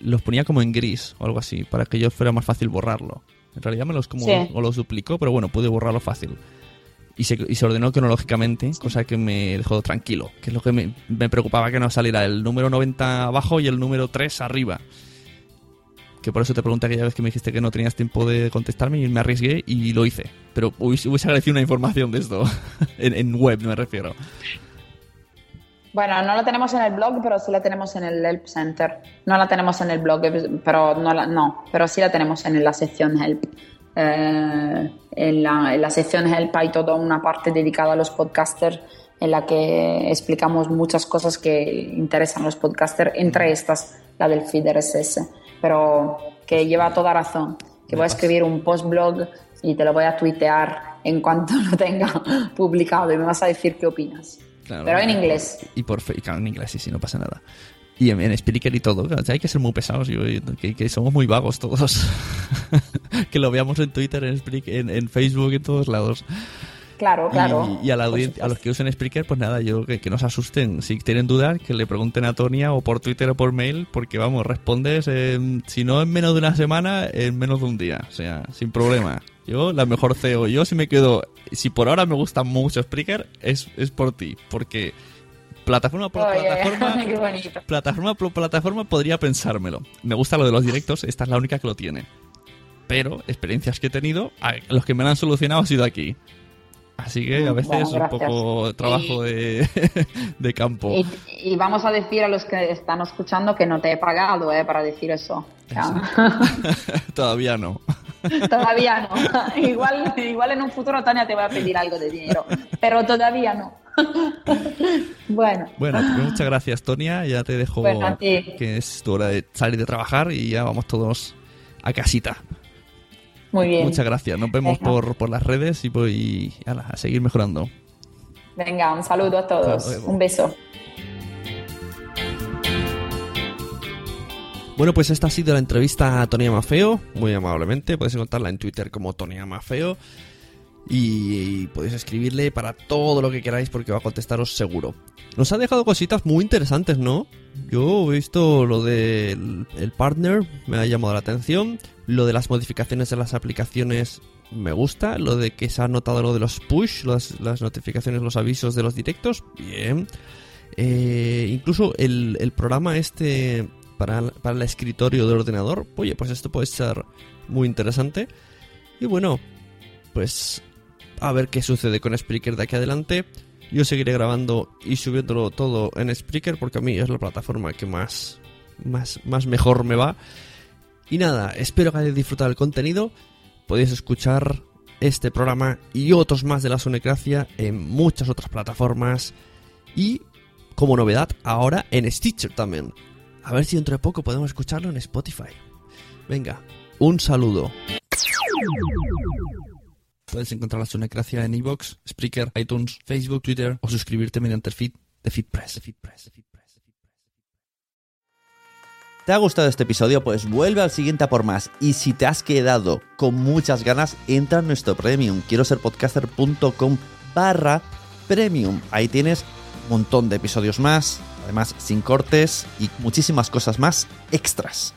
los ponía como en gris o algo así, para que yo fuera más fácil borrarlo. En realidad me los como Sí. o los duplicó, pero bueno, pude borrarlo fácil. Y se, y se ordenó cronológicamente, cosa que me dejó tranquilo, que es lo que me, me preocupaba que no saliera el número 90 abajo y el número 3 arriba. Que por eso te pregunté aquella vez que me dijiste que no tenías tiempo de contestarme y me arriesgué y lo hice. Pero hubiese, hubiese agradecido una información de esto. en, web me refiero. Bueno, no la tenemos en el blog, pero sí la tenemos en el Help Center. No la tenemos en el blog, pero no, la- no pero sí la tenemos en la sección Help. Eh, en, la, en la sección Help hay toda una parte dedicada a los podcasters en la que explicamos muchas cosas que interesan a los podcasters, entre estas la del feed RSS. Pero que lleva toda razón. Que voy a escribir un post blog y te lo voy a tuitear en cuanto lo tenga publicado y me vas a decir qué opinas. Claro. Pero en inglés. Y por claro, en inglés, sí, sí, no pasa nada. Y en, en Spreaker y todo. claro, o sea, hay que ser muy pesados. yo- que, que somos muy vagos todos. que lo veamos en Twitter, en, en, en Facebook, en todos lados. Claro, claro. Y, y a, la audien- a los que usen Spreaker, pues nada, yo que, que no se asusten. Si tienen dudas, que le pregunten a Tonia o por Twitter o por mail, porque vamos, respondes, en- si no en menos de una semana, en menos de un día. O sea, sin problema. Yo, la mejor CEO. Yo, si me quedo, si por ahora me gusta mucho Spreaker, es, es por ti. Porque plataforma por Oye, plataforma, plataforma por plataforma podría pensármelo. Me gusta lo de los directos, esta es la única que lo tiene. pero experiencias que he tenido, los que me la han solucionado ha sido aquí. Así que a veces bueno, es un poco trabajo de, de campo. Y, y vamos a decir a los que están escuchando que no te he pagado eh, para decir eso. Todavía no. todavía no. igual, igual en un futuro Tania te va a pedir algo de dinero, pero todavía no. bueno, Bueno, pues muchas gracias, Tonia. Ya te dejo Bueno, que es tu hora de salir de trabajar y ya vamos todos a casita. Muy bien. Muchas gracias. Nos vemos por, por las redes y, pues, y ala, a seguir mejorando. Venga, un saludo a todos. Un beso. Bueno, pues esta ha sido la entrevista a Tonia Mafeo, muy amablemente. Podéis encontrarla en Twitter como Tonia Mafeo. Y podéis escribirle para todo lo que queráis porque va a contestaros seguro. Nos ha dejado cositas muy interesantes, ¿no? Yo he visto lo del el partner, me ha llamado la atención. Lo de las modificaciones de las aplicaciones me gusta. Lo de que se ha notado lo de los push, las, las notificaciones, los avisos de los directos, bien. Eh, incluso el, el programa este para, para el escritorio del ordenador, oye, pues esto puede ser muy interesante. Y bueno, pues a ver qué sucede con Spreaker de aquí adelante. Yo seguiré grabando y subiéndolo todo en Spreaker porque a mí es la plataforma que más, más, más mejor me va. Y nada, espero que hayáis disfrutado el contenido. Podéis escuchar este programa y otros más de la Sonecracia en muchas otras plataformas. Y como novedad, ahora en Stitcher también. A ver si dentro de poco podemos escucharlo en Spotify. Venga, un saludo. Puedes encontrar la Sonecracia en iVoox, Spreaker, iTunes, Facebook, Twitter o suscribirte mediante el feed de FeedPress. FeedPress, FeedPress. ¿Te ha gustado este episodio? Pues vuelve al siguiente a por más. Y si te has quedado con muchas ganas, entra en nuestro premium. Quiero ser podcaster.com barra premium. Ahí tienes un montón de episodios más, además sin cortes y muchísimas cosas más extras.